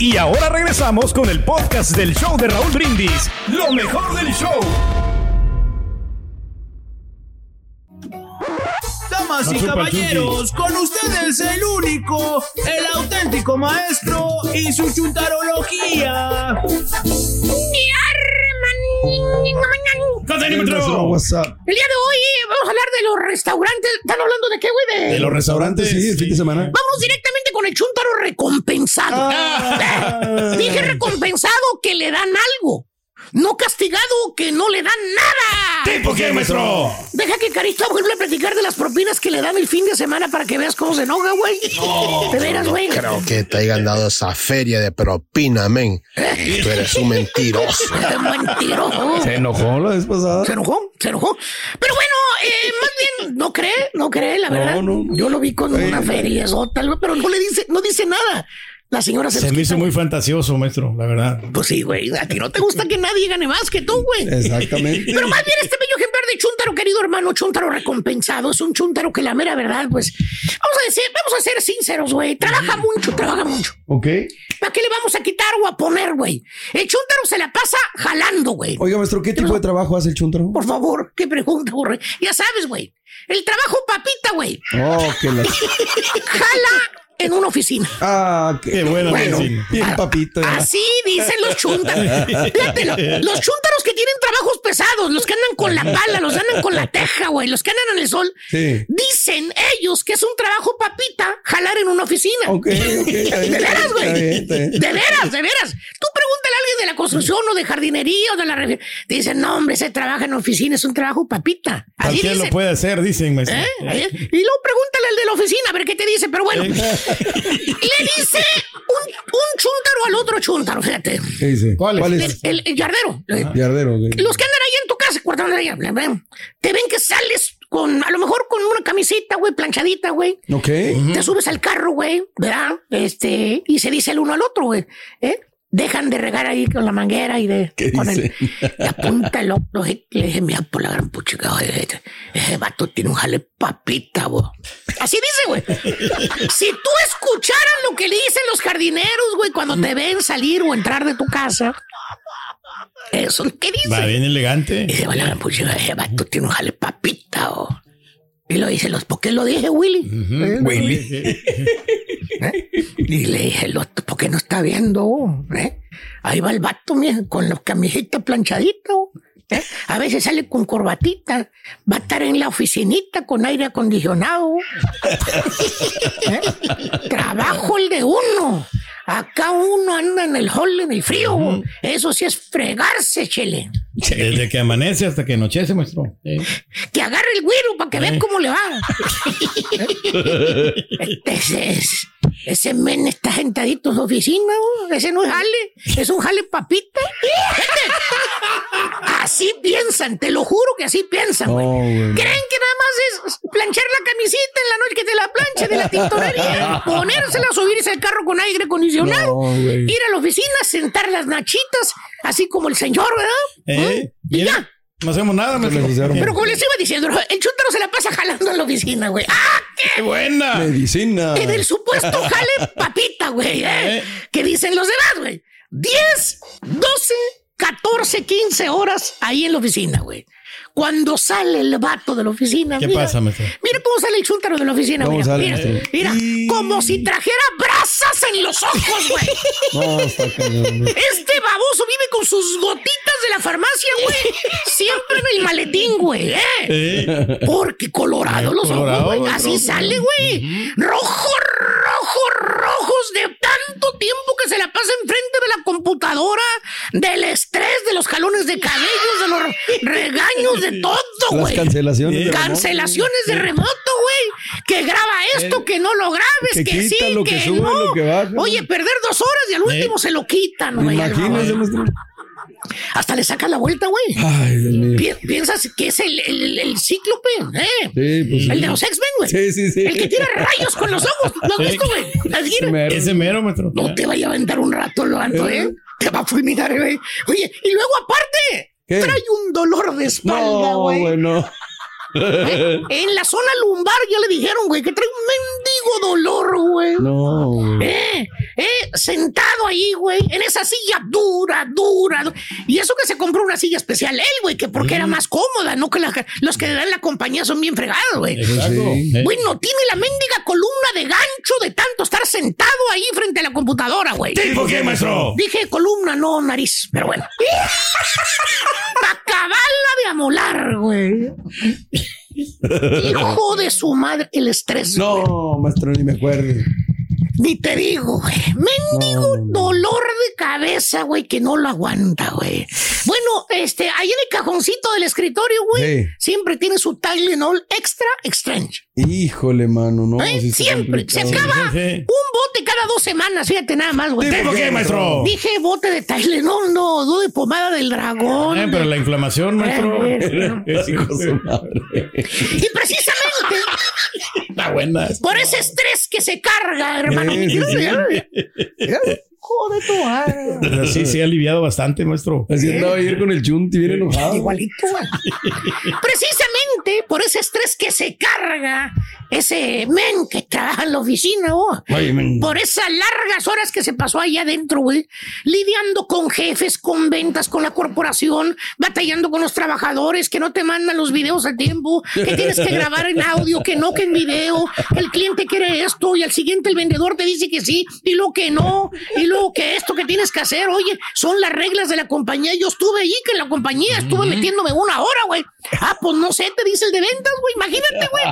Y ahora regresamos con el podcast del show de Raúl Brindis. Lo mejor del show. Damas y caballeros, con ustedes el único, el auténtico maestro y su chuntarología. El día de hoy vamos a hablar de los restaurantes. ¿Están hablando de qué, güey? De los restaurantes, sí, el fin de semana. Vamos directamente con el chuntaro recompensado. Ah. *laughs* Dije recompensado que le dan algo. No castigado que no le dan nada. ¿Tipo qué, maestro? Deja que Carita vuelva a platicar de las propinas que le dan el fin de semana para que veas cómo se enoja, güey. *laughs* de veras, güey. Creo que te hayan dado esa feria de propina, men. Tú eres un mentiroso. *laughs* Mentiroso. Se enojó la vez pasada. Se enojó, se enojó. Pero bueno, eh, más bien, no cree, no cree, la verdad. Yo lo vi con una feria, eso, tal vez, pero no le dice, no dice nada. La señora se, Se me hizo muy fantasioso, maestro, la verdad. Pues sí, güey. A ti no te gusta que nadie gane más que tú, güey. Exactamente. Pero más bien este bello ejemplar de Chuntaro, querido hermano, Chuntaro recompensado. Es un Chuntaro que la mera verdad, pues. Vamos a decir, vamos a ser sinceros, güey. Trabaja mucho, trabaja mucho. Ok. ¿Para qué le vamos a quitar o a poner, güey? El Chuntaro se la pasa jalando, güey. Oiga, maestro, ¿qué tipo de trabajo hace el chuntaro? Por favor, qué pregunta, güey. Ya sabes, güey. El trabajo papita, güey. Oh, que la... *laughs* Jala en una oficina. Ah, qué, buena Bueno, medicina. Bien papito. ya. Así dicen los chúntaros. Fíjate, lo- los chúntaros que tienen trabajos pesados, los que andan con la pala, los que andan con la teja, güey, los que andan en el sol, Sí. dicen ellos que es un trabajo papita jalar en una oficina. Ok, ok, está bien, *laughs* De veras, güey. De veras, de veras. Tú pregúntale a alguien de la construcción o de jardinería o de la... Te dicen, no, hombre, ese trabaja en oficina, es un trabajo papita. Así Cualquiera lo dicen. puede hacer, dicen. ¿Eh? ¿Eh? Y luego pregúntale al de la oficina a ver qué te dice, pero bueno. Le dice un, un chúntaro al otro chúntaro, fíjate. ¿Qué dice? ¿Cuál es? El, el- el yardero. Yardero, ok. Los que andan ahí en tu casa, guardando allá, le ven, te ven que sales con, a lo mejor con una camisita, güey, planchadita, güey. Ok. Te subes al carro, güey, ¿verdad? Este, y se dice el uno al otro, güey. ¿Eh? Dejan de regar ahí con la manguera y de *laughs* ¿Qué con dice? el, *laughs* y apunta el otro y le dije, mira, por la gran puchica, ese, vato tiene un jale papita, güey. Así dice, güey. *laughs* Si tú escucharas lo que le dicen los jardineros, güey, cuando te ven salir o entrar de tu casa, eso, ¿qué dice? Va bien elegante. Dice, "Vale, la puchica, ese vato tiene un jale papita, güey. Y lo dice, los, ¿por qué lo dije, Willy? ¿Eh? Willy. *laughs* Y le dije, "Lo- ¿por qué no está viendo? eh? Ahí va el vato, mija, con la camiseta planchadita. ¿eh? A veces sale con corbatita. Va a estar en la oficinita con aire acondicionado. *laughs* ¿eh? Trabajo el de uno. Acá uno anda en el hall, en el frío. Eso sí es fregarse, chele. Desde que amanece hasta que anochece, maestro. Eh. Que agarre el güiro para que vean Eh. cómo le va. *laughs* *laughs* Ese, es- ese men está sentadito en su oficina, ¿no? ese no es jale, es un jale papita. *laughs* Así piensan, te lo juro que así piensan, güey. Creen que nada más es planchar la camisita en la noche que te la plancha de la tintorería, *laughs* ponérsela, subirse al carro con aire acondicionado, No, ir a la oficina, sentar las nachitas, así como el señor, ¿verdad? Eh, mira, no hacemos nada, maestro. Pero como les iba diciendo, el chúntaro se la pasa jalando en la oficina, güey. ¡Ah, qué buena! Medicina. En el supuesto jale papita, güey. ¿eh? ¿Qué dicen los demás, güey? 10, 12, 14, 15 horas ahí en la oficina, güey. Cuando sale el vato de la oficina. ¿Qué mira, pasa, maestro? Mira cómo sale el chúntaro de la oficina, ¿Cómo güey. sale, Mira, maestro? mira, como si trajera brasas en los ojos, güey. *laughs* No, está cañón. güey. Este baboso vive con sus gotitas de la farmacia, güey. Siempre en el maletín, güey. ¿eh? Eh. Porque colorado los Colorado, ojos, güey. Así sale, güey. Rojo, rojo, rojos de tanto tiempo que se la pasa enfrente de la computadora, del estrés, de los jalones de cabellos, de los regaños, de todo, Las güey. cancelaciones. de remoto. Cancelaciones de remoto, güey. Que graba esto, que no lo grabes, que sí, lo que que sube, no. lo que baja. Oye, perder dos horas y al último se lo quitan, güey. Imagínese. Hasta le sacan la vuelta, güey. Ay, Dios mío. Pi- Piensas que es el, el, el cíclope, ¿eh? Sí, pues. El de los X-Men, güey. Sí, sí, sí. El que tira rayos con los ojos. ¿Lo has visto, güey? *laughs* Ese mero. Ese mero, maestro. No te vaya a aventar un rato, lo ando, ¿eh? Te va a fulminar, güey. Oye, y luego aparte, ¿Qué? trae un dolor de espalda, No, güey. güey, no. ¿Eh? *laughs* En la zona lumbar ya le dijeron, güey, que trae un mendigo dolor, güey. No, güey. Eh, eh, sentado ahí, güey, en esa silla dura, dura. du- Y eso que se compró una silla especial él, güey, que porque era más cómoda, no que la- los que le dan la compañía son bien fregados, güey. Eh. Güey, no tiene la mendiga columna de gancho de tanto estar sentado ahí frente a la computadora, güey. ¿Tipo qué, maestro? Dije columna, no nariz, pero bueno. *laughs* Acabarla de amolar, güey. *laughs* Hijo de su madre, el estrés. güey. No, maestro, ni me acuerdo. Ni te digo, güey. Mendigo No, no, no. dolor de cabeza, güey, que no lo aguanta, güey. Bueno, este, ahí en el cajoncito del escritorio, güey, Sí. siempre tiene su Tylenol extra strange. Híjole, mano, no. ¿eh? sí siempre. Se acaba Sí, sí. un bote cada dos semanas, fíjate nada más, güey. ¿Tipo qué, maestro? Dije bote de Tylenol, no, no de pomada del dragón. Eh, pero la inflamación, maestro. Eh, *laughs* Hijo de su madre. Y precisamente Está buena. por ese estrés que se carga, hermano. *laughs* *laughs* Joder, tu madre. *laughs* Sí, sí ha aliviado bastante, maestro. Así andaba ayer con el chunti bien enojado. Igualito, güey. *laughs* Precisamente por ese estrés que se carga ese men que trabaja en la oficina, men. Por esas largas horas que se pasó ahí adentro, güey, lidiando con jefes, con ventas, con la corporación, batallando con los trabajadores que no te mandan los videos a tiempo, que tienes que grabar en audio, que no, que en video, el cliente quiere esto y al siguiente el vendedor te dice que sí y luego que no, y que esto que tienes que hacer, oye, son las reglas de la compañía. Yo estuve allí que en la compañía estuve metiéndome una hora, güey. Ah, pues no sé, te dice el de ventas, güey, imagínate, güey.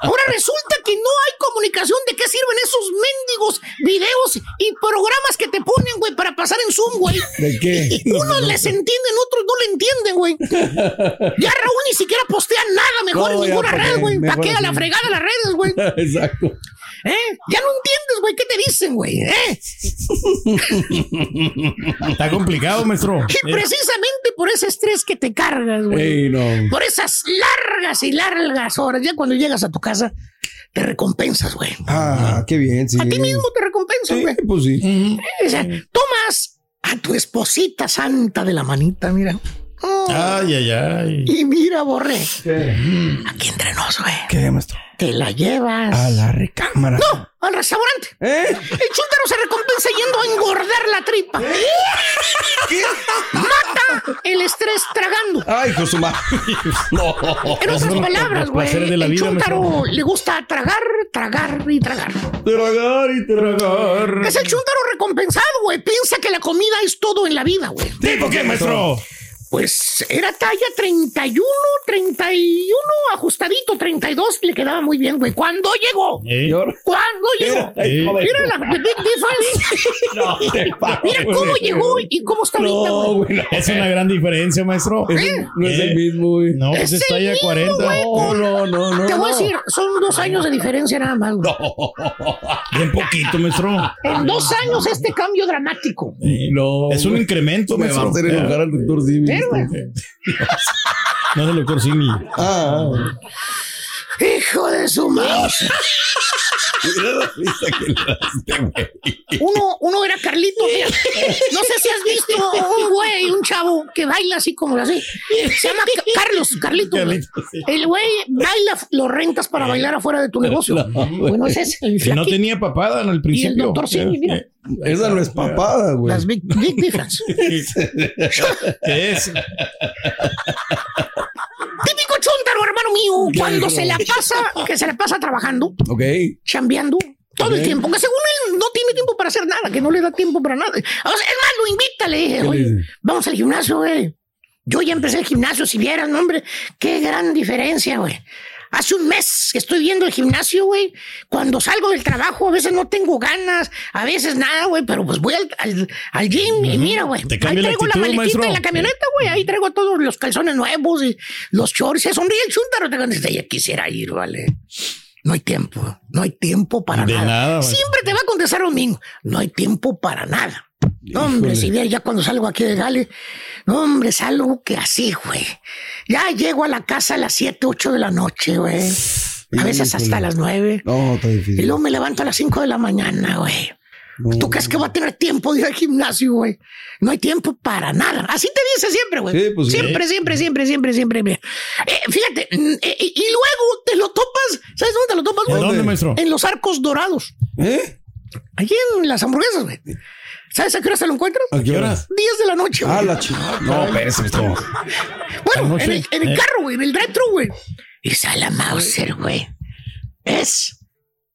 Ahora resulta que no hay comunicación de qué sirven esos mendigos videos y programas que te ponen, güey, para pasar en Zoom, güey. ¿De qué? Unos les entienden, otros no le entienden, güey. Ya Raúl ni siquiera postea nada mejor No, en ninguna ¿para red, güey. ¿Para Mejor qué a la fregada las redes, güey? *laughs* Exacto. ¿Eh? Ya no entiendes, güey, ¿qué te dicen, güey? ¿Eh? *laughs* Está complicado, maestro. Y precisamente por ese estrés que te cargas, güey. No. Por esas largas y largas horas, ya cuando llegas a tu casa, te recompensas, güey. Ah, qué bien, sí. A ti mismo te recompensas, güey. Pues sí. O sea, tomas a tu esposita santa de la manita, mira. Oh, Ay, ay, ay. Y mira, borré. Aquí entre nos, güey. ¿Qué, maestro? Te la llevas. A la recámara. No, al restaurante. ¿Eh? El chúntaro se recompensa yendo a engordar la tripa. Mata el estrés tragando. Ay, Josuma. no. En otras palabras, güey, el chúntaro le gusta tragar, tragar y tragar. Tragar y tragar. Es el chúntaro recompensado, güey. Piensa que la comida es todo en la vida, güey. ¿Tipo qué, maestro? Pues era talla 31, 31, ajustadito, 32, le quedaba muy bien, güey. ¿Cuándo llegó? ¿Eh? ¿Cuándo llegó? Eh. Mira la big difference. Mira cómo llegó y cómo está ahorita, No, güey. Es una gran diferencia, maestro. ¿Eh? No es Eh. el mismo, güey. No, pues Es es talla el mismo, 40. güey. No, no, no, no. Te voy a decir, son dos años de diferencia nada más, güey. Bien poquito, maestro. En dos años este cambio dramático. No. Es un incremento, Me va a maestro. hacer enojar al doctor Simi. No es el doctor Simi. Ah, hijo de su madre. *laughs* güey. Uno, uno era Carlito, mira. No sé si has visto un güey, un chavo que baila así como así. Se llama Ca- Carlos, Carlito. sí. El güey baila, lo rentas para bailar afuera de tu negocio. Bueno, ese es el no tenía papada en el principio. doctor Simi, mira. Esa no es papada, güey. Las big, big difference. *laughs* *laughs* ¿Qué es? Chuntaro, hermano mío, cuando se la pasa, que se la pasa trabajando, Ok. chambeando. Todo el Ok. tiempo, que según él no tiene tiempo para hacer nada, que no le da tiempo para nada. O sea, es más, lo invita, le dije, ¿Qué le oye, vamos al gimnasio, güey. Yo ya empecé el gimnasio, si vieras, no, hombre, qué gran diferencia, güey. Hace un mes que estoy viendo el gimnasio, güey. Cuando salgo del trabajo, a veces no tengo ganas, a veces nada, güey, pero pues voy al, al, al gym y mira, güey. Ahí la traigo la, maletita maestro. en la camioneta, güey. Ahí traigo todos los calzones nuevos y los shorts. Se sonríe el chúntaro. Te ya quisiera ir, vale. No hay tiempo, no hay tiempo para De nada. nada. Siempre te va a contestar lo mismo. No hay tiempo para nada. No, hombre, si bien ya cuando salgo aquí de Gale, no, hombre, salgo que así, güey. Ya llego a la casa a las 7, 8 de la noche, güey. A veces hasta las 9. No, está Y difícil. luego me levanto a las 5 de la mañana, güey. ¿Tú crees que va a tener tiempo de ir al gimnasio, güey? No hay tiempo para nada. Así te dice siempre, güey. Sí, pues sí. siempre, siempre, siempre, siempre, siempre. mira. Eh, fíjate, mm, eh, y y luego te lo topas. ¿Sabes dónde te lo topas, güey? ¿En dónde, maestro? En los arcos dorados. ¿Eh? Allí en las hamburguesas, güey. ¿Sabes a qué hora te lo encuentras? ¿A qué horas? 10 de la noche, güey. Ah, la chingada. No, espérese, maestro. Bueno, noche. en el, en el Eh. carro, güey, en el drive-thru, güey. Y sale a Mauser, güey. Es.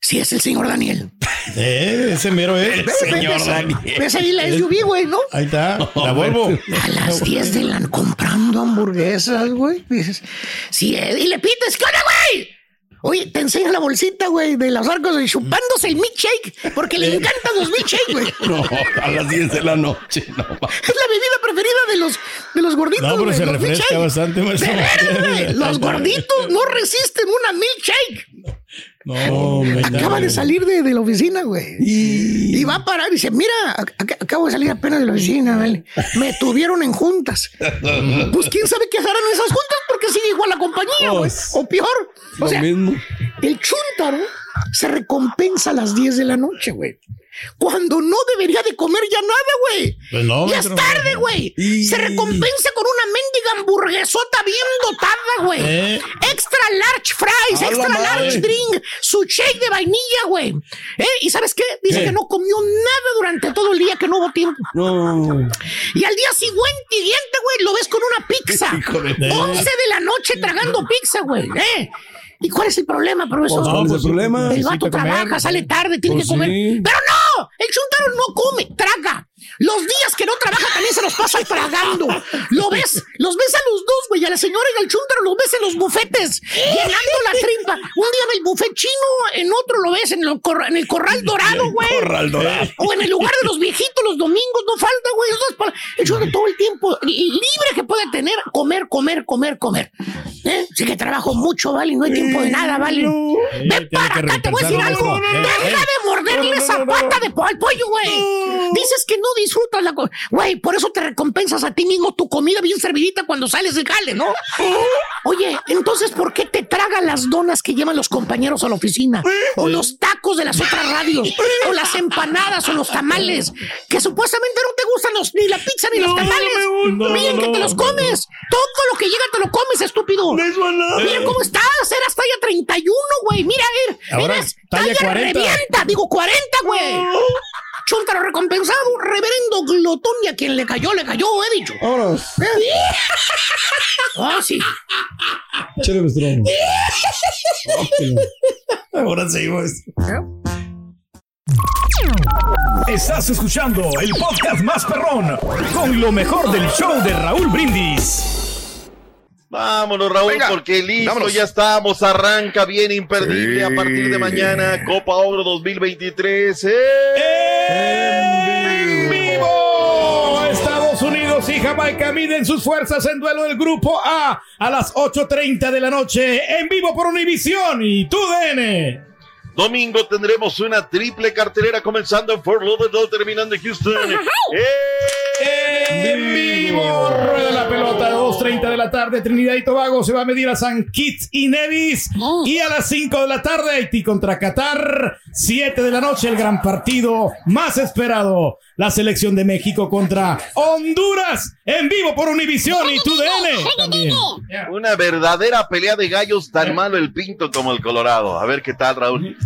Sí, es el señor Daniel. Eh, ese mero es. Señor Daniel. Ves ahí la SUV, güey, ¿no? Ahí está, la Volvo. A las 10 de la comprando hamburguesas, güey. Dices, sí, eh, y le pites, ¿qué onda, güey? Oye, te enseña la bolsita, güey, de los arcos y chupándose el milkshake, porque le *laughs* encantan los milkshakes, güey. *laughs* No, a las 10 de la noche. No, va. Es la bebida preferida de los, de los gorditos, No, pero se los refresca bastante, maestro. De veras, güey, Los *laughs* gorditos no resisten una milkshake. No, *laughs* me Acaba de salir de, de la oficina, güey. Y va a parar y dice, mira, ac- acabo de salir apenas de la oficina, ¿vale? Me tuvieron en juntas. *laughs* Pues quién sabe qué harán esas juntas porque sigue igual la compañía, güey. Pues, O peor. O Lo sea, mismo. el chuntaro se recompensa a las 10 de la noche, güey. Cuando no debería de comer ya nada, güey. Pues no, ya es tarde, güey. Y- Se recompensa con una mendiga hamburguesota bien dotada, güey. Eh. Extra large fries, ¡A la extra madre! large drink, su shake de vainilla, güey. ¿Eh? ¿Y sabes qué? Dice ¿Qué? que no comió nada durante todo el día, que no hubo tiempo. No. Y al día siguiente, siguiente, güey, lo ves con una pizza. *laughs* De- 11 de la noche tragando pizza, güey. ¿Eh? ¿Y cuál es el problema, profesor? ¿Cuál es el problema? El vato comer. trabaja, sale tarde, tiene Pues que comer. sí. Pero no, el chuntaro no come, traga. Los días que no trabaja también se los pasa tragando. Lo ves, los ves a los dos, güey, a la señora y al chuntaro los ves en los bufetes, llenando la tripa. Un día en el buffet chino, en otro lo ves en, el corra- en el corral dorado, güey. Corral dorado. O en el lugar de los viejitos los domingos, no falta, güey. El chuntaro todo el tiempo, libre que puede tener, comer, comer, comer, comer. ¿Eh? Sí que trabajo mucho, ¿vale? No hay tiempo de nada, ¿vale? Ven para acá, te voy a decir algo. Deja de morderle esa pata de po- al pollo, güey. Dices que no disfrutas la... co- Güey, por eso te recompensas a ti mismo tu comida bien servidita cuando sales del jale, ¿no? *laughs* Oye, entonces, ¿por qué te tragan las donas que llevan los compañeros a la oficina? O los tacos de las otras radios. O las empanadas o los tamales. Que supuestamente no te gustan los, ni la pizza ni los tamales. Bien que te los comes. Todo lo que llega te lo comes, estúpido. Mira cómo estás. Eras talla 31, güey. Mira, a ver. Ahora, Eres talla talla 40. revienta. Digo 40, güey. Chuntaro recompensado, reverendo glotón y a quien le cayó, le cayó, he dicho. Vámonos. *laughs* Ah, sí. Échale, Mestrón. *laughs* Ahora seguimos. Estás escuchando el podcast más perrón con lo mejor del show de Raúl Brindis. Vámonos, Raúl, Venga, porque listo, vámonos. ya estamos. Arranca bien imperdible Sí. a partir de mañana. Copa Oro 2023. ¡En vivo! Estados Unidos y Jamaica miden sus fuerzas en duelo del grupo A a las 8.30 de la noche en vivo por Univisión y TUDN. Domingo tendremos una triple cartelera comenzando en Fort Lauderdale, terminando en Houston. En vivo, rueda la pelota 2.30 de la tarde. Trinidad y Tobago se va a medir a San Kitts y Nevis. Y a las 5 de la tarde, Haití contra Qatar. 7 de la noche, el gran partido más esperado. La selección de México contra Honduras. En vivo por Univisión y TUDN. También. Una verdadera pelea de gallos, tan malo el pinto como el colorado. A ver qué tal, Raúl.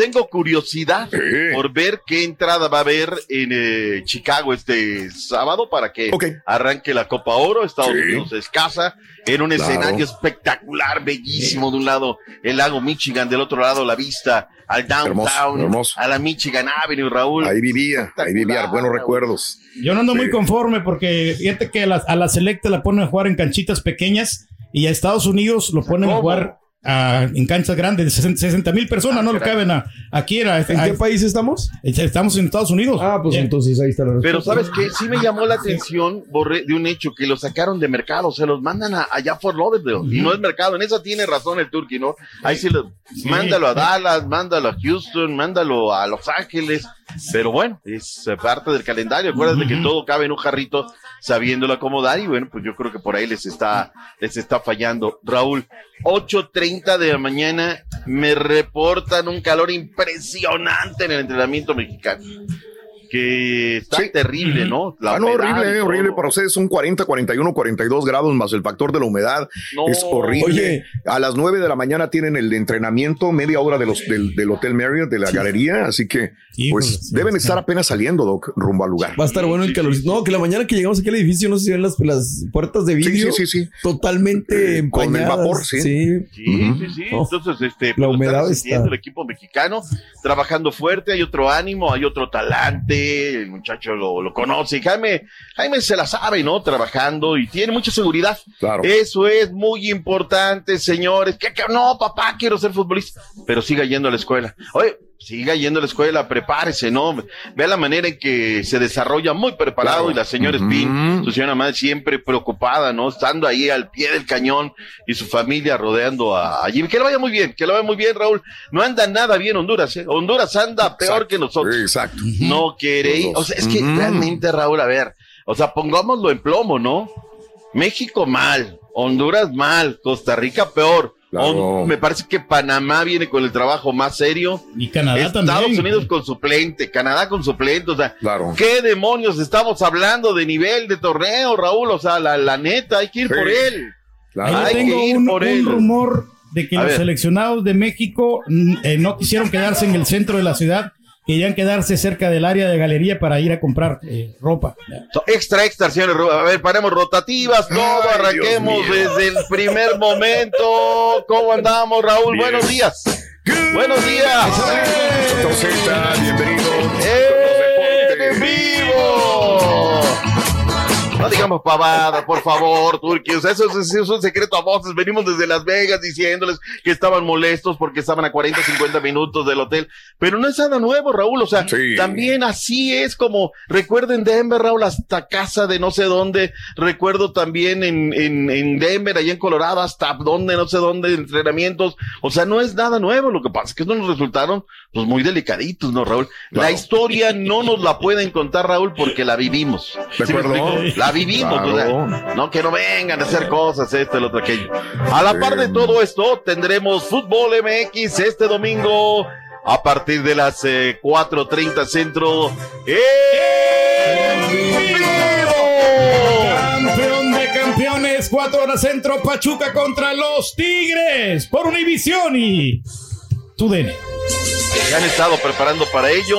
Tengo curiosidad por ver qué entrada va a haber en eh, Chicago este sábado para que arranque la Copa Oro. Estados Sí. Unidos es casa en un Claro. escenario espectacular, bellísimo. De un lado el lago Michigan, del otro lado la vista al downtown, Hermoso, hermoso. a la Michigan Avenue, Raúl. Ahí vivía, ahí vivía, buenos recuerdos. Yo no ando muy conforme porque fíjate que a la, a la selecta la ponen a jugar en canchitas pequeñas y a Estados Unidos lo ponen a jugar ah, en canchas grandes de 60 mil personas, no lo caben a, aquí. Era, ¿En qué país estamos? Estamos en Estados Unidos. Ah, pues entonces ahí está la respuesta. Pero sabes qué, sí me llamó la atención, Borré, de un hecho que lo sacaron de mercado, se los mandan a, allá por Lauderdale y no es mercado, en eso tiene razón el Turqui, ¿no? Ahí sí lo, mándalo a Dallas, mándalo a Houston, mándalo a Los Ángeles, pero bueno, es parte del calendario, acuérdate que todo cabe en un jarrito sabiéndolo acomodar y bueno, pues yo creo que por ahí les está, les está fallando. Raúl, 8.30 de la mañana me reportan un calor impresionante en el entrenamiento mexicano. Que está terrible, ¿no? La Ah, no, horrible, eh, horrible. Para ustedes son 40, 41, 42 grados más el factor de la humedad. No. Es horrible. Oye. a las 9 de la mañana tienen el entrenamiento, media hora de los, del, del Hotel Marriott, de la galería. Así que, pues, deben estar apenas saliendo, Doc, rumbo al lugar. Va a estar bueno el calor. No, que la mañana que llegamos aquí al edificio, no sé si ven las, las puertas de vidrio. sí, sí, sí. Totalmente Eh, con el empañadas. vapor, sí. Sí, sí, sí. Oh. Entonces, este, La pues, humedad está- el equipo mexicano trabajando fuerte, hay otro ánimo, hay otro talante, el muchacho lo, lo conoce. y Jaime, Jaime se la sabe, ¿no? Trabajando y tiene mucha seguridad. Claro. Eso es muy importante, señores. Que, que no, papá, quiero ser futbolista, pero siga yendo a la escuela. Oye, siga yendo a la escuela, prepárese, ¿no? Vea la manera en que se desarrolla muy preparado Claro. y la señora Spin, su señora madre siempre preocupada, ¿no? Estando ahí al pie del cañón y su familia rodeando a, a Jimmy. Que le vaya muy bien, que le vaya muy bien, Raúl. No anda nada bien Honduras, ¿eh? Honduras anda peor que nosotros. Exacto. No quiere ir. O sea, es que realmente, Raúl, a ver, o sea, pongámoslo en plomo, ¿no? México mal, Honduras mal, Costa Rica peor. Hon- me parece que Panamá viene con el trabajo más serio. Y Canadá Estados también. Unidos con suplente, Canadá con suplente, o sea, ¿qué demonios estamos hablando de nivel de torneo, Raúl? O sea, la, la neta, hay que ir Sí. por él. Ahí Hay tengo que ir un, por un él. rumor de que A los ver. seleccionados de México mm, eh, no quisieron quedarse en el centro de la ciudad, querían quedarse cerca del área de galería para ir a comprar eh, ropa. Extra, extra, señores. A ver, paremos rotativas, todo, arranquemos desde el primer momento. ¿Cómo andamos, Raúl? Bien. Buenos días. Buenos días. bienvenido. En No digamos pavada, por favor, Turquía. O sea, eso, es- eso es un secreto a voces. Venimos desde Las Vegas diciéndoles que estaban molestos porque estaban a 40, 50 minutos del hotel. Pero no es nada nuevo, Raúl. O sea, también así es como, recuerdo en Denver, Raúl, hasta casa de no sé dónde. Recuerdo también en, en, en Denver, allá en Colorado, hasta dónde, no sé dónde, entrenamientos. O sea, no es nada nuevo. Lo que pasa es que no nos resultaron, pues, muy delicaditos, ¿no, Raúl? La historia no nos la pueden contar, Raúl, porque la vivimos. ¿De ¿Sí acuerdo? explico? La vivimos, Claro. no que no vengan a hacer cosas, esto, el otro, aquello. A la par de todo esto, tendremos Fútbol MX este domingo a partir de las eh, 4.30 centro. Campeón de campeones, cuatro horas centro, Pachuca contra los Tigres por Univisión y TUDN. Se han estado preparando para ello.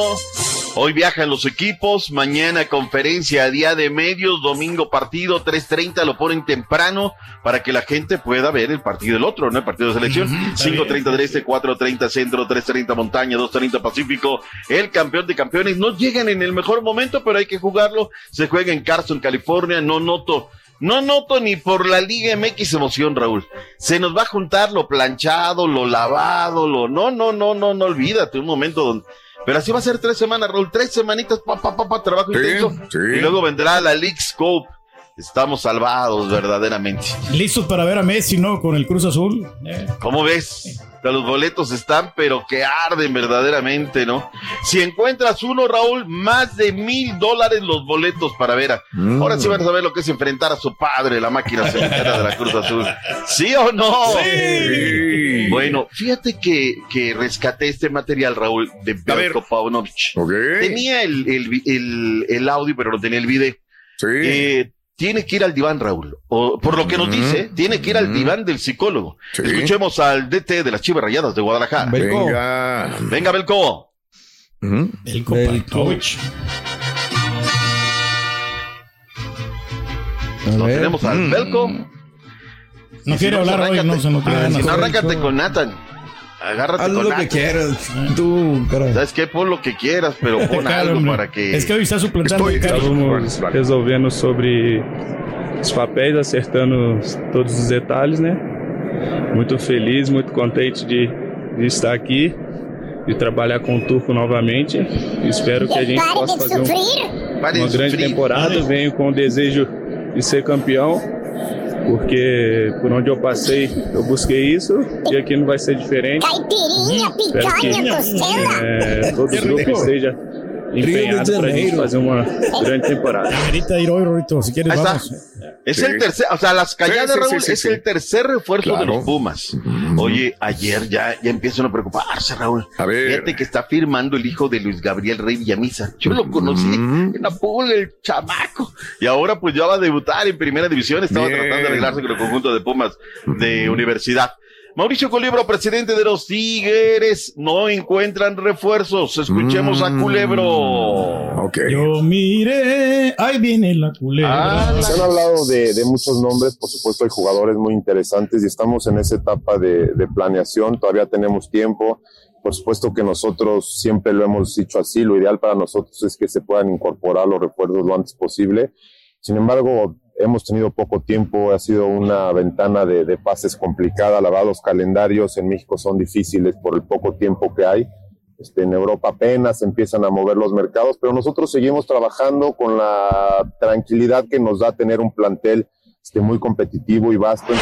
Hoy viajan los equipos, mañana conferencia día de medios, domingo partido, 3.30 lo ponen temprano para que la gente pueda ver el partido del otro, ¿no? El partido de selección. 5.30 del este, 4.30 centro, 3.30 montaña, 2.30 pacífico. El campeón de campeones. No llegan en el mejor momento, pero hay que jugarlo. Se juega en Carson, California. No noto no noto ni por la Liga MX emoción, Raúl. Se nos va a juntar lo planchado, lo lavado, lo... No, no, no, no, no olvídate un momento donde... Pero así va a ser tres semanas, Raúl. Tres semanitas, pa, pa, pa, pa, trabajo Sí, intenso. sí. Y luego vendrá la League Scope. Estamos salvados, verdaderamente. Listos para ver a Messi, ¿no? Con el Cruz Azul. Eh. ¿Cómo ves? Los boletos están, pero que arden verdaderamente, ¿no? Si encuentras uno, Raúl, más de mil dólares los boletos para ver a. Mm. Ahora sí van a saber lo que es enfrentar a su padre, la máquina cementera de la Cruz Azul. ¿Sí o no? Sí. Bueno, fíjate que, que rescaté este material, Raúl, de Belko Paunovic. Tenía el, el, vi- el, el audio, pero no tenía el video. Eh, tiene que ir al diván, Raúl. O, por lo que nos dice, tiene que ir al diván del psicólogo. Escuchemos al DT de las Chivas Rayadas de Guadalajara. Venga. Venga, Belko. Belko Paunovic. Lo tenemos al Belko. No Y quiere no, hablar pues, hoy, no se no tiene arráncate. ganas. Si no, arráncate con Nathan. Agárrate Haz con lo que Nathan. quieras. Tú, cara. ¿Sabes qué? Pon lo que quieras, pero pon algo para que... Es que hoy está suplantando el Carlos. Estávamos resolvendo sobre os papéis, acertando todos os detalhes, né? Muito feliz, muito contente de, de estar aqui e trabalhar com o Turco novamente. Espero que a gente Pare possa de fazer um- uma de grande temporada. Venho com o desejo de ser campeão, porque por onde eu passei eu busquei isso e aqui não vai ser diferente. Caipirinha, que picanha, costela. eh, todo grupo esteja grande *laughs* temporada. Ahorita ir hoy, Rorito, si quieres Ahí está. vamos. Es Sí. el tercer, o sea, las calladas, Sí, sí, Raúl, sí, sí, es sí. el tercer refuerzo de Claro. los Pumas. Oye, ayer ya, ya empiezan a preocuparse, Raúl. A ver. Fíjate que está firmando el hijo de Luis Gabriel Rey Villamisa. Yo lo conocí en la pool, el chamaco. Y ahora pues ya va a debutar en primera división. Estaba Bien. tratando de arreglarse con el conjunto de Pumas de universidad. Mauricio Culebro, presidente de los Tigres, no encuentran refuerzos. Escuchemos a Culebro. Yo mire, ahí viene la culebra. Se han hablado de, de muchos nombres, por supuesto hay jugadores muy interesantes y estamos en esa etapa de, de planeación, todavía tenemos tiempo. Por supuesto que nosotros siempre lo hemos dicho así, lo ideal para nosotros es que se puedan incorporar los refuerzos lo antes posible. Sin embargo, hemos tenido poco tiempo, ha sido una ventana de, de pases complicada, la verdad los calendarios en México son difíciles por el poco tiempo que hay. Este, en Europa apenas empiezan a mover los mercados, pero nosotros seguimos trabajando con la tranquilidad que nos da tener un plantel este, muy competitivo y vasto.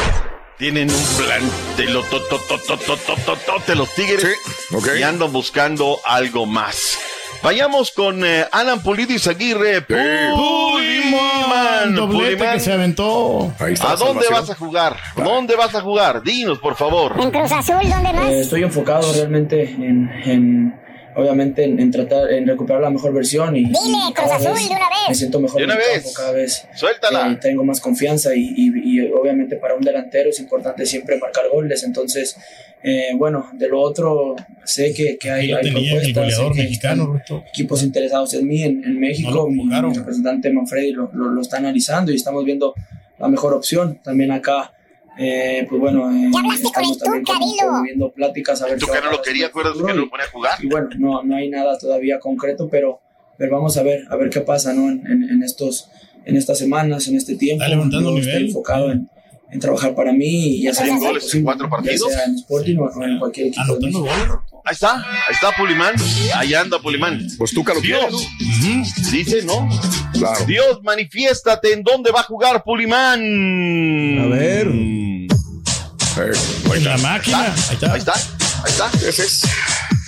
Tienen un plantel, lo, to, to, to, los Tigres sí, okay. y andan buscando algo más. Vayamos con eh, Alan Pulidis Aguirre. Puliman. Doblete Puliman. que se aventó. ¿A dónde vas a jugar? ¿Dónde vas a jugar? Dinos, por favor. En Cruz Azul, ¿dónde más? Eh, estoy enfocado realmente en, en, obviamente, en, en tratar, en recuperar la mejor versión y, Dile, y Cruz cada Azul, vez de una vez. me siento mejor De una vez. campo, cada vez Suéltala. eh, tengo más confianza y, y- y obviamente para un delantero es importante siempre marcar goles, entonces, eh, bueno, de lo otro sé que, que hay, hay propuestas, sé goleador que mexicano, equipos interesados en mí en, en México, mi, mi representante Manfredi lo, lo, lo está analizando y estamos viendo la mejor opción también acá. Eh, pues bueno, eh, estamos también promoviendo pláticas a ver Tú qué que no lo quería, acuérdate que no lo ponía a jugar. y bueno, no, no hay nada todavía concreto, pero, pero vamos a ver, a ver qué pasa, ¿no? En, en- en estos en estas semanas, en este tiempo. Está levantando nivel. Estoy enfocado en, en trabajar para mí y hacer ¿Cien lo goles en cuatro partidos? Ya sea en Sporting o en cualquier equipo. de México. Ahí está, ahí está Pulimán. Ahí anda Pulimán. Pues tú lo Dios. quieres. Dice, ¿no? Claro. Dios, manifiéstate en dónde va a jugar Pulimán. A ver. En la máquina. Ahí está. Ahí está, ahí está. Ese es.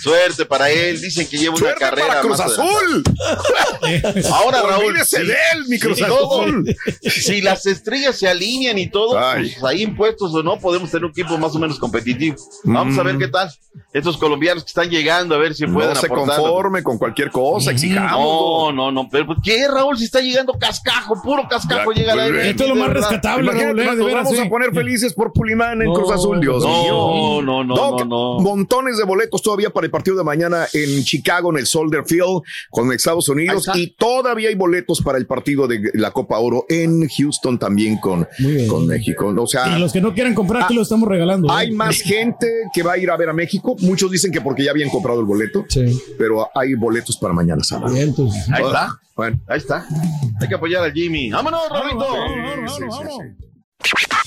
Suerte para él. Dicen que lleva una Suerte carrera para Cruz más Azul. *laughs* Ahora, Raúl, si- de él, mi Cruz si todo- Azul. si las estrellas se alinean y todo, pues ahí impuestos o no, podemos tener un equipo más o menos competitivo. Vamos a ver qué tal. Estos colombianos que están llegando, a ver si pueden Mm. No se aportar. conforme con cualquier cosa, exijamos. No, no, no, pero pues, ¿qué, Raúl? Si está llegando cascajo, puro cascajo Ya, llega la pues, Esto es lo más verdad. rescatable, Raúl. Eh, de nos veras, vamos sí. a poner felices por Pulimán en Cruz Azul, Dios no, mío. no, no, Doc, no, no. montones de boletos todavía para el partido de mañana en Chicago, en el Soldier Field, con Estados Unidos. Y todavía hay boletos para el partido de la Copa Oro en Houston también con, con México. O sea, Y los que no quieran comprar, aquí lo estamos regalando. hay ¿eh? más gente que va a ir a ver a México. Muchos dicen que porque ya habían comprado el boleto, Sí. pero hay boletos para mañana sábado. Bien, entonces. Ahí está. Bueno, Ahí está. Hay que apoyar a Jimmy. ¡Vámonos, sí, sí, sí.